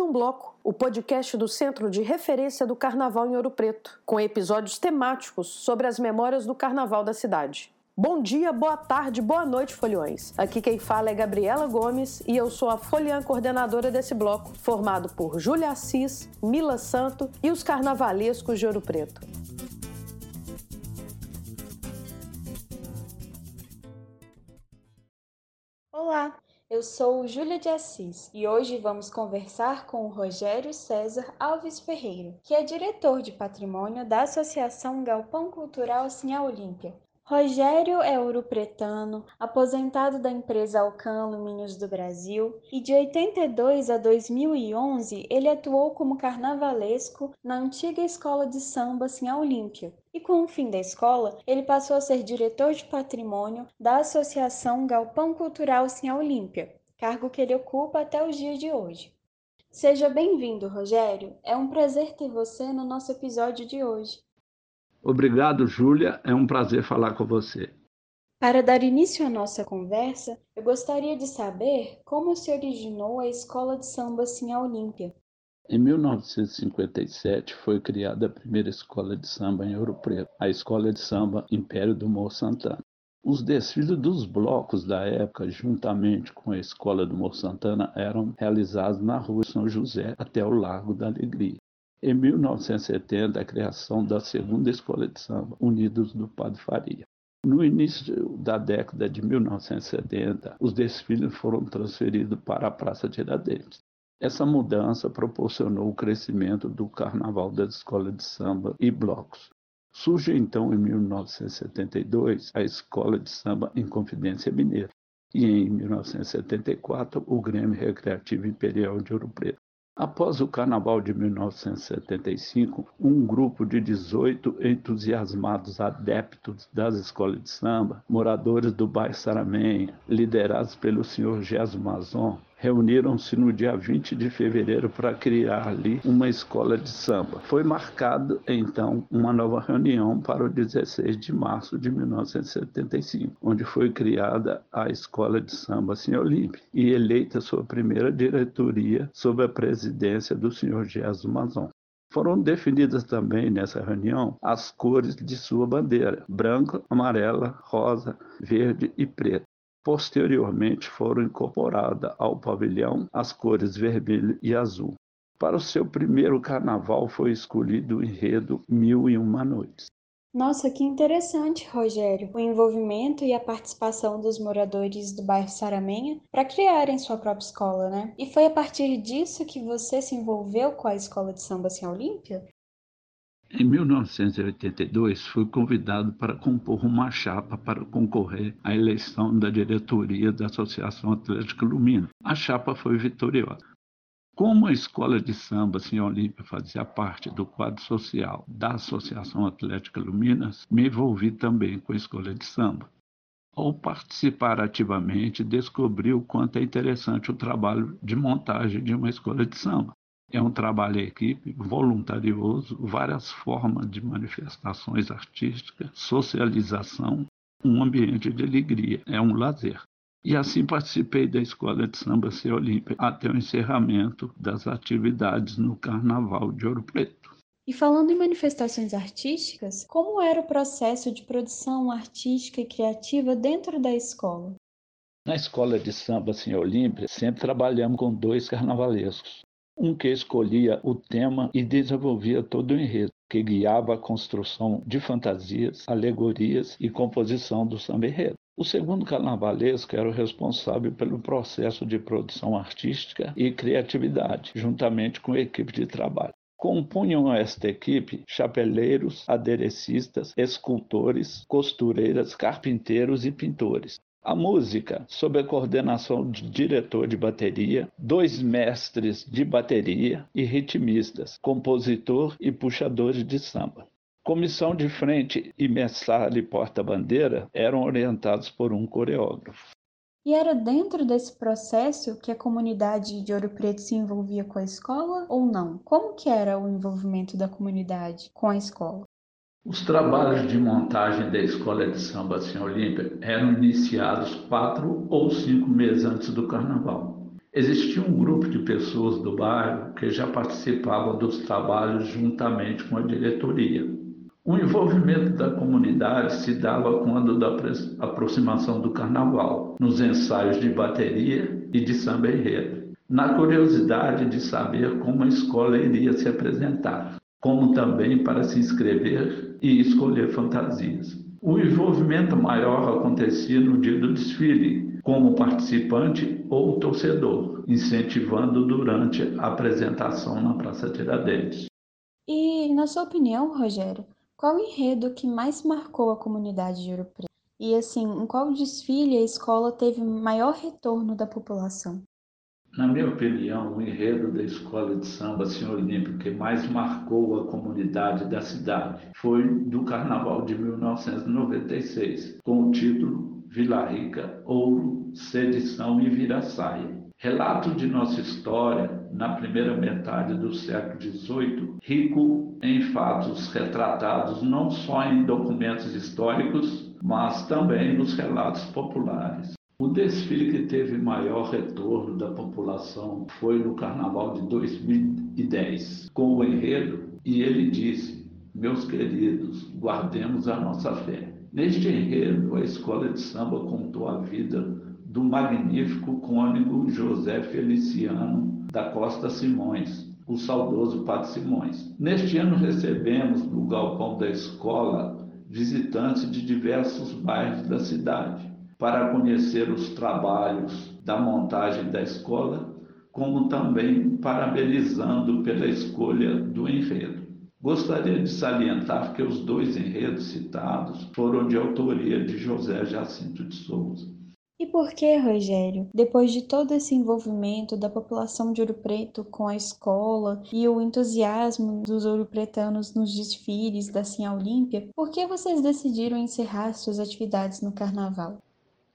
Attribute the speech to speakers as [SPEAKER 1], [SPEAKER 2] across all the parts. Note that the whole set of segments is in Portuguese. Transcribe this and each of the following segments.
[SPEAKER 1] por um Bloco, o podcast do Centro de Referência do Carnaval em Ouro Preto, com episódios temáticos sobre as memórias do carnaval da cidade. Bom dia, boa tarde, boa noite, foliões. Aqui quem fala é Gabriela Gomes e eu sou a foliã coordenadora desse bloco, formado por Júlia Assis, Mila Santo e os carnavalescos de Ouro Preto.
[SPEAKER 2] Olá, eu sou Júlia de Assis e hoje vamos conversar com o Rogério César Alves Ferreira, que é diretor de patrimônio da Associação Galpão Cultural Sinha Olímpia. Rogério é ouro-pretano, aposentado da empresa Alcan Alumínios do Brasil, e de 82 a 2011 ele atuou como carnavalesco na antiga escola de samba Sinha Olímpia, e com o fim da escola, ele passou a ser diretor de patrimônio da Associação Galpão Cultural Sim Olímpia, cargo que ele ocupa até os dias de hoje. Seja bem-vindo, Rogério. É um prazer ter você no nosso episódio de hoje.
[SPEAKER 3] Obrigado, Júlia. É um prazer falar com você.
[SPEAKER 2] Para dar início à nossa conversa, eu gostaria de saber como se originou a Escola de Samba Sim Olímpia.
[SPEAKER 3] Em 1957 foi criada a primeira escola de samba em Ouro Preto, a Escola de Samba Império do Morro Santana. Os desfiles dos blocos da época, juntamente com a Escola do Morro Santana, eram realizados na Rua São José até o Largo da Alegria. Em 1970, a criação da segunda escola de samba, Unidos do Padre Faria. No início da década de 1970, os desfiles foram transferidos para a Praça Tiradentes. Essa mudança proporcionou o crescimento do carnaval das escolas de samba e blocos. Surge então em 1972 a Escola de Samba em Confidência Mineira e em 1974 o Grêmio Recreativo Imperial de Ouro Preto. Após o Carnaval de 1975, um grupo de 18 entusiasmados adeptos das escolas de samba, moradores do bairro Saramenha, liderados pelo senhor Gesso Mazon, reuniram-se no dia 20 de fevereiro para criar ali uma escola de samba. Foi marcado então uma nova reunião para o 16 de março de 1975, onde foi criada a Escola de Samba Senhor Olímpio e eleita sua primeira diretoria sob a presidência do senhor Jesus Mazon. Foram definidas também nessa reunião as cores de sua bandeira: branca, amarela, rosa, verde e preta. Posteriormente foram incorporadas ao pavilhão as cores vermelho e azul. Para o seu primeiro carnaval foi escolhido o enredo Mil e Uma Noites.
[SPEAKER 2] Nossa, que interessante, Rogério, o envolvimento e a participação dos moradores do bairro Saramenha para criarem sua própria escola, né? E foi a partir disso que você se envolveu com a escola de samba Sem Olímpia?
[SPEAKER 3] Em 1982, fui convidado para compor uma chapa para concorrer à eleição da diretoria da Associação Atlética Lumina. A chapa foi vitoriosa. Como a escola de samba Senhor Olímpia fazia parte do quadro social da Associação Atlética Luminas, me envolvi também com a escola de samba. Ao participar ativamente, descobri o quanto é interessante o trabalho de montagem de uma escola de samba. É um trabalho em equipe, voluntarioso, várias formas de manifestações artísticas, socialização, um ambiente de alegria, é um lazer. E assim participei da Escola de Samba C Olímpia até o encerramento das atividades no Carnaval de Ouro Preto.
[SPEAKER 2] E falando em manifestações artísticas, como era o processo de produção artística e criativa dentro da escola?
[SPEAKER 3] Na escola de samba Senhor Olímpia, sempre trabalhamos com dois carnavalescos um que escolhia o tema e desenvolvia todo o enredo, que guiava a construção de fantasias, alegorias e composição do samba enredo. O segundo carnavalesco era o responsável pelo processo de produção artística e criatividade, juntamente com a equipe de trabalho. Compunham esta equipe chapeleiros, aderecistas, escultores, costureiras, carpinteiros e pintores. A música, sob a coordenação de diretor de bateria, dois mestres de bateria e ritmistas, compositor e puxadores de samba. Comissão de frente e mestre porta-bandeira eram orientados por um coreógrafo.
[SPEAKER 2] E era dentro desse processo que a comunidade de Ouro Preto se envolvia com a escola ou não? Como que era o envolvimento da comunidade com a escola?
[SPEAKER 3] Os trabalhos de montagem da escola de samba Sem Olímpia eram iniciados quatro ou cinco meses antes do carnaval. Existia um grupo de pessoas do bairro que já participavam dos trabalhos juntamente com a diretoria. O envolvimento da comunidade se dava quando da aproximação do carnaval, nos ensaios de bateria e de samba enredo, na curiosidade de saber como a escola iria se apresentar, como também para se inscrever e escolher fantasias. O envolvimento maior acontecia no dia do desfile, como participante ou torcedor, incentivando durante a apresentação na Praça Tiradentes.
[SPEAKER 2] E, na sua opinião, Rogério, qual o enredo que mais marcou a comunidade de Ouro Preto? E assim, em qual desfile a escola teve maior retorno da população?
[SPEAKER 3] Na minha opinião, o enredo da escola de samba Senhor Olímpio que mais marcou a comunidade da cidade foi do Carnaval de 1996, com o título Vila Rica, Ouro, Sedição e Viraçaia. Relato de nossa história na primeira metade do século XVIII, rico em fatos retratados não só em documentos históricos, mas também nos relatos populares. O desfile que teve maior retorno da população foi no Carnaval de 2010, com o enredo, e ele disse: Meus queridos, guardemos a nossa fé. Neste enredo, a escola de samba contou a vida do magnífico cônego José Feliciano da Costa Simões, o saudoso Padre Simões. Neste ano recebemos no galpão da escola visitantes de diversos bairros da cidade para conhecer os trabalhos da montagem da escola, como também parabenizando pela escolha do enredo. Gostaria de salientar que os dois enredos citados foram de autoria de José Jacinto de Souza.
[SPEAKER 2] E por que, Rogério, depois de todo esse envolvimento da população de Ouro Preto com a escola e o entusiasmo dos ouropretanos nos desfiles da Sim Olímpia, por que vocês decidiram encerrar suas atividades no carnaval?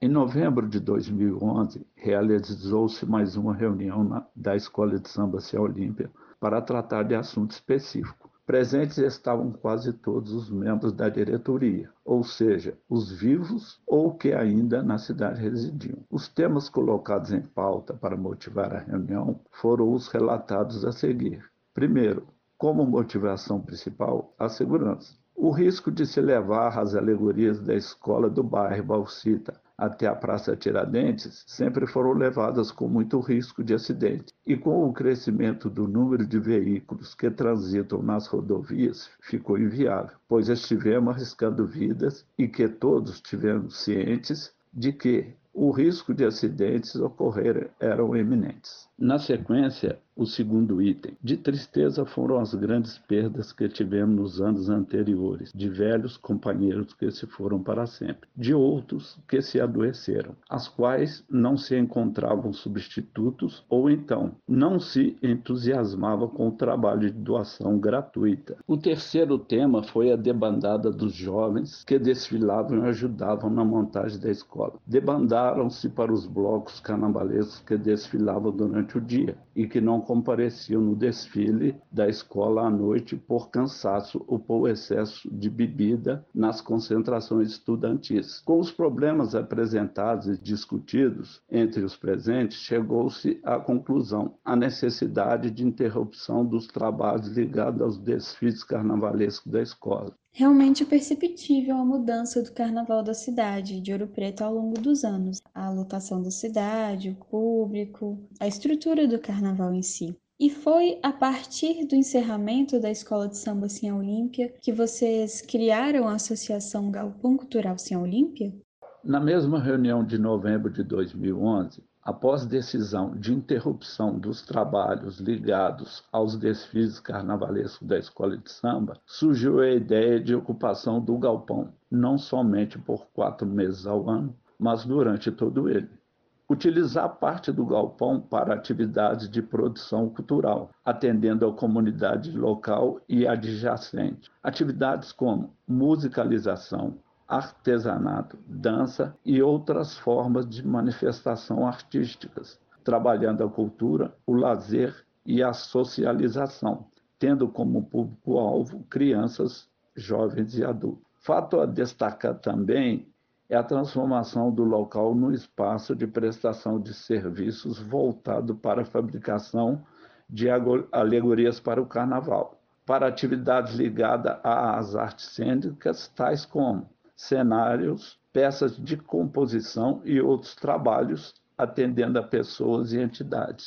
[SPEAKER 3] Em novembro de 2011, realizou-se mais uma reunião na, da Escola de Samba Sim Olímpia para tratar de assunto específico. Presentes estavam quase todos os membros da diretoria, ou seja, os vivos ou que ainda na cidade residiam. Os temas colocados em pauta para motivar a reunião foram os relatados a seguir. Primeiro, como motivação principal, a segurança. O risco de se levar as alegorias da escola do bairro Balsita até a Praça Tiradentes sempre foram levadas com muito risco de acidente. E com o crescimento do número de veículos que transitam nas rodovias, ficou inviável, pois estivemos arriscando vidas e que todos tivemos cientes de que o risco de acidentes ocorrer eram eminentes. Na sequência, o segundo item. De tristeza foram as grandes perdas que tivemos nos anos anteriores, de velhos companheiros que se foram para sempre, de outros que se adoeceram, as quais não se encontravam substitutos ou então não se entusiasmava com o trabalho de doação gratuita. O terceiro tema foi a debandada dos jovens que desfilavam e ajudavam na montagem da escola. Debandaram-se para os blocos carnavalescos que desfilavam durante o dia e que não compareciam no desfile da escola à noite por cansaço ou por excesso de bebida nas concentrações estudantis. Com os problemas apresentados e discutidos entre os presentes, chegou-se à conclusão a necessidade de interrupção dos trabalhos ligados aos desfiles carnavalescos da escola.
[SPEAKER 2] Realmente perceptível a mudança do carnaval da cidade de Ouro Preto ao longo dos anos. A lotação da cidade, o público, a estrutura do carnaval em si. E foi a partir do encerramento da Escola de Samba Sim Olímpia que vocês criaram a Associação Galpão Cultural Sim Olímpia?
[SPEAKER 3] Na mesma reunião de novembro de 2011, Após decisão de interrupção dos trabalhos ligados aos desfiles carnavalescos da escola de samba, surgiu a ideia de ocupação do galpão, não somente por quatro meses ao ano, mas durante todo ele. Utilizar parte do galpão para atividades de produção cultural, atendendo a comunidade local e adjacente. Atividades como musicalização, artesanato, dança e outras formas de manifestação artísticas, trabalhando a cultura, o lazer e a socialização, tendo como público-alvo crianças, jovens e adultos. Fato a destacar também é a transformação do local num espaço de prestação de serviços voltado para a fabricação de alegorias para o carnaval, para atividades ligadas às artes cênicas, tais como cenários, peças de composição e outros trabalhos atendendo a pessoas e entidades.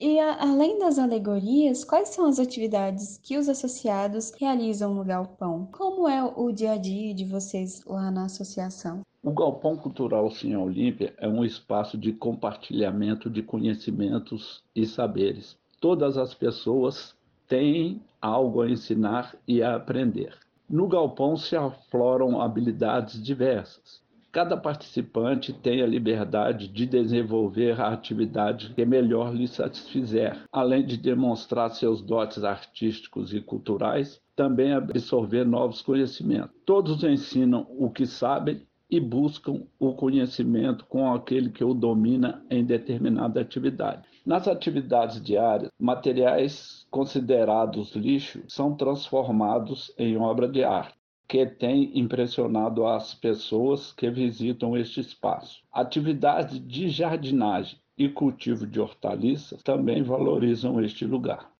[SPEAKER 2] E a, além das alegorias, quais são as atividades que os associados realizam no galpão? Como é o dia a dia de vocês lá na associação?
[SPEAKER 3] O Galpão Cultural Sim Olímpia é um espaço de compartilhamento de conhecimentos e saberes. Todas as pessoas têm algo a ensinar e a aprender. No galpão se afloram habilidades diversas. Cada participante tem a liberdade de desenvolver a atividade que melhor lhe satisfizer, além de demonstrar seus dotes artísticos e culturais, também absorver novos conhecimentos. Todos ensinam o que sabem e buscam o conhecimento com aquele que o domina em determinada atividade. Nas atividades diárias, materiais considerados lixo são transformados em obra de arte que tem impressionado as pessoas que visitam este espaço. Atividades de jardinagem e cultivo de hortaliças também valorizam este lugar.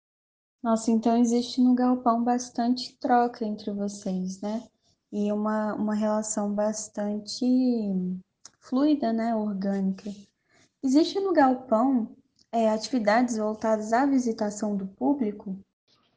[SPEAKER 2] Nossa, então existe no galpão bastante troca entre vocês, né? E uma, uma relação bastante fluida, né? Orgânica. Existe no galpão é, atividades voltadas à visitação do público?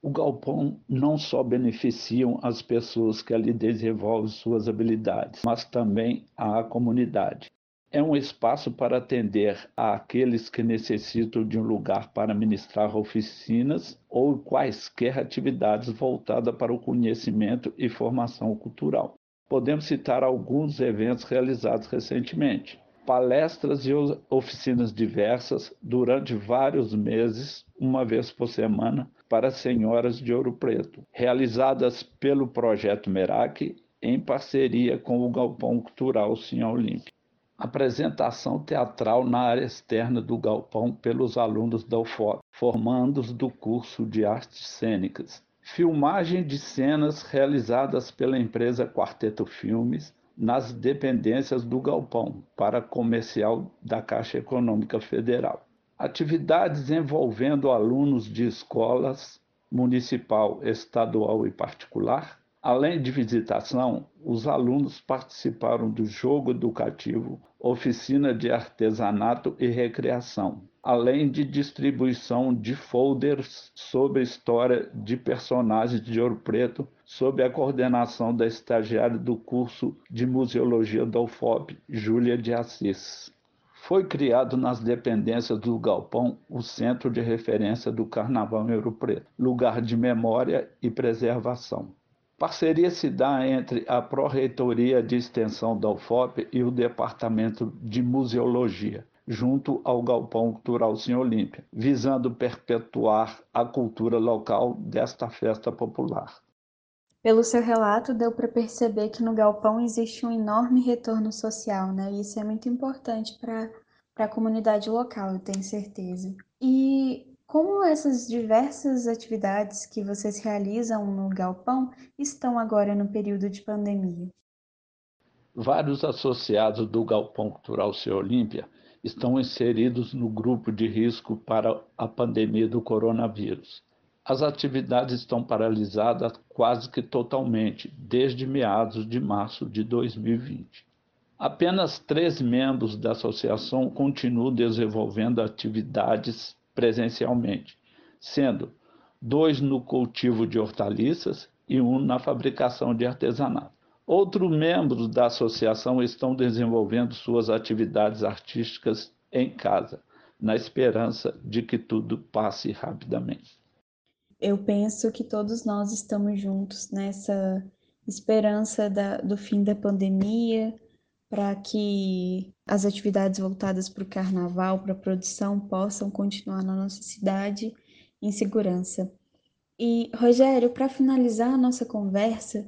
[SPEAKER 3] O galpão não só beneficiam as pessoas que ali desenvolvem suas habilidades, mas também a comunidade. É um espaço para atender àqueles que necessitam de um lugar para ministrar oficinas ou quaisquer atividades voltadas para o conhecimento e formação cultural. Podemos citar alguns eventos realizados recentemente palestras e oficinas diversas durante vários meses, uma vez por semana, para senhoras de Ouro Preto, realizadas pelo Projeto Merak em parceria com o Galpão Cultural Sim Olímpia. Apresentação teatral na área externa do galpão pelos alunos da UFOP, formandos do curso de artes cênicas. Filmagem de cenas realizadas pela empresa Quarteto Filmes, nas dependências do galpão para comercial da Caixa Econômica Federal. Atividades envolvendo alunos de escolas municipal, estadual e particular. Além de visitação, os alunos participaram do jogo educativo, oficina de artesanato e recreação, além de distribuição de folders sobre história de personagens de Ouro Preto, sob a coordenação da estagiária do curso de Museologia da UFOP, Júlia de Assis. Foi criado nas dependências do Galpão o Centro de Referência do Carnaval em Ouro Preto, lugar de memória e preservação. Parceria se dá entre a Pró-Reitoria de Extensão da UFOP e o Departamento de Museologia, junto ao Galpão Cultural Sim Olímpia, visando perpetuar a cultura local desta festa popular.
[SPEAKER 2] Pelo seu relato, deu para perceber que no galpão existe um enorme retorno social, né? E isso é muito importante para a comunidade local, eu tenho certeza. E como essas diversas atividades que vocês realizam no galpão estão agora no período de pandemia?
[SPEAKER 3] Vários associados do Galpão Cultural Seu Olímpia estão inseridos no grupo de risco para a pandemia do coronavírus. As atividades estão paralisadas quase que totalmente desde meados de março de 2020. Apenas três membros da associação continuam desenvolvendo atividades presencialmente, sendo dois no cultivo de hortaliças e um na fabricação de artesanato. Outros membros da associação estão desenvolvendo suas atividades artísticas em casa, na esperança de que tudo passe rapidamente.
[SPEAKER 2] Eu penso que todos nós estamos juntos nessa esperança da, do fim da pandemia, para que as atividades voltadas para o carnaval, para a produção, possam continuar na nossa cidade em segurança. E, Rogério, para finalizar a nossa conversa,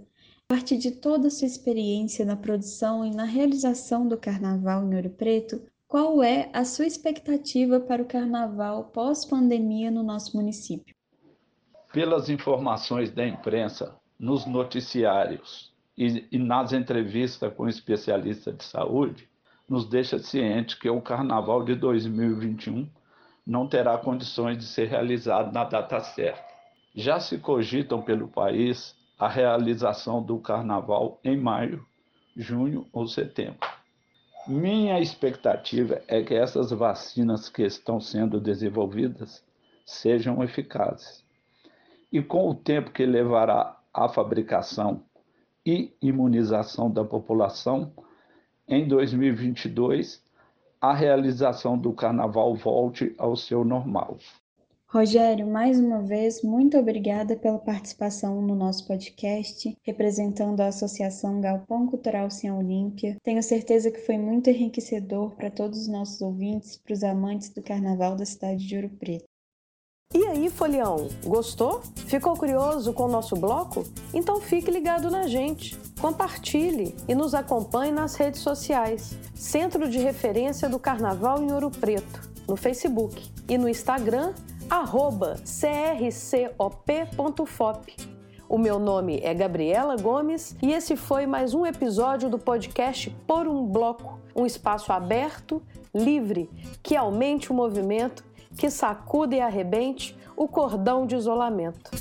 [SPEAKER 2] a partir de toda a sua experiência na produção e na realização do carnaval em Ouro Preto, qual é a sua expectativa para o carnaval pós-pandemia no nosso município?
[SPEAKER 3] Pelas informações da imprensa, nos noticiários e, e nas entrevistas com especialistas de saúde, nos deixa ciente que o Carnaval de 2021 não terá condições de ser realizado na data certa. Já se cogitam pelo país a realização do Carnaval em maio, junho ou setembro. Minha expectativa é que essas vacinas que estão sendo desenvolvidas sejam eficazes. E com o tempo que levará a fabricação e imunização da população, em 2022 a realização do carnaval volte ao seu normal.
[SPEAKER 2] Rogério, mais uma vez, muito obrigada pela participação no nosso podcast, representando a Associação Galpão Cultural Sem Olímpia. Tenho certeza que foi muito enriquecedor para todos os nossos ouvintes, para os amantes do Carnaval da cidade de Ouro Preto.
[SPEAKER 1] E aí, Folião, gostou? Ficou curioso com o nosso bloco? Então fique ligado na gente. Compartilhe e nos acompanhe nas redes sociais. Centro de Referência do Carnaval em Ouro Preto, no Facebook e no Instagram, arroba crcop.fop. O meu nome é Gabriela Gomes e esse foi mais um episódio do podcast Por um Bloco, um espaço aberto, livre, que aumente o movimento que sacuda e arrebente o cordão de isolamento.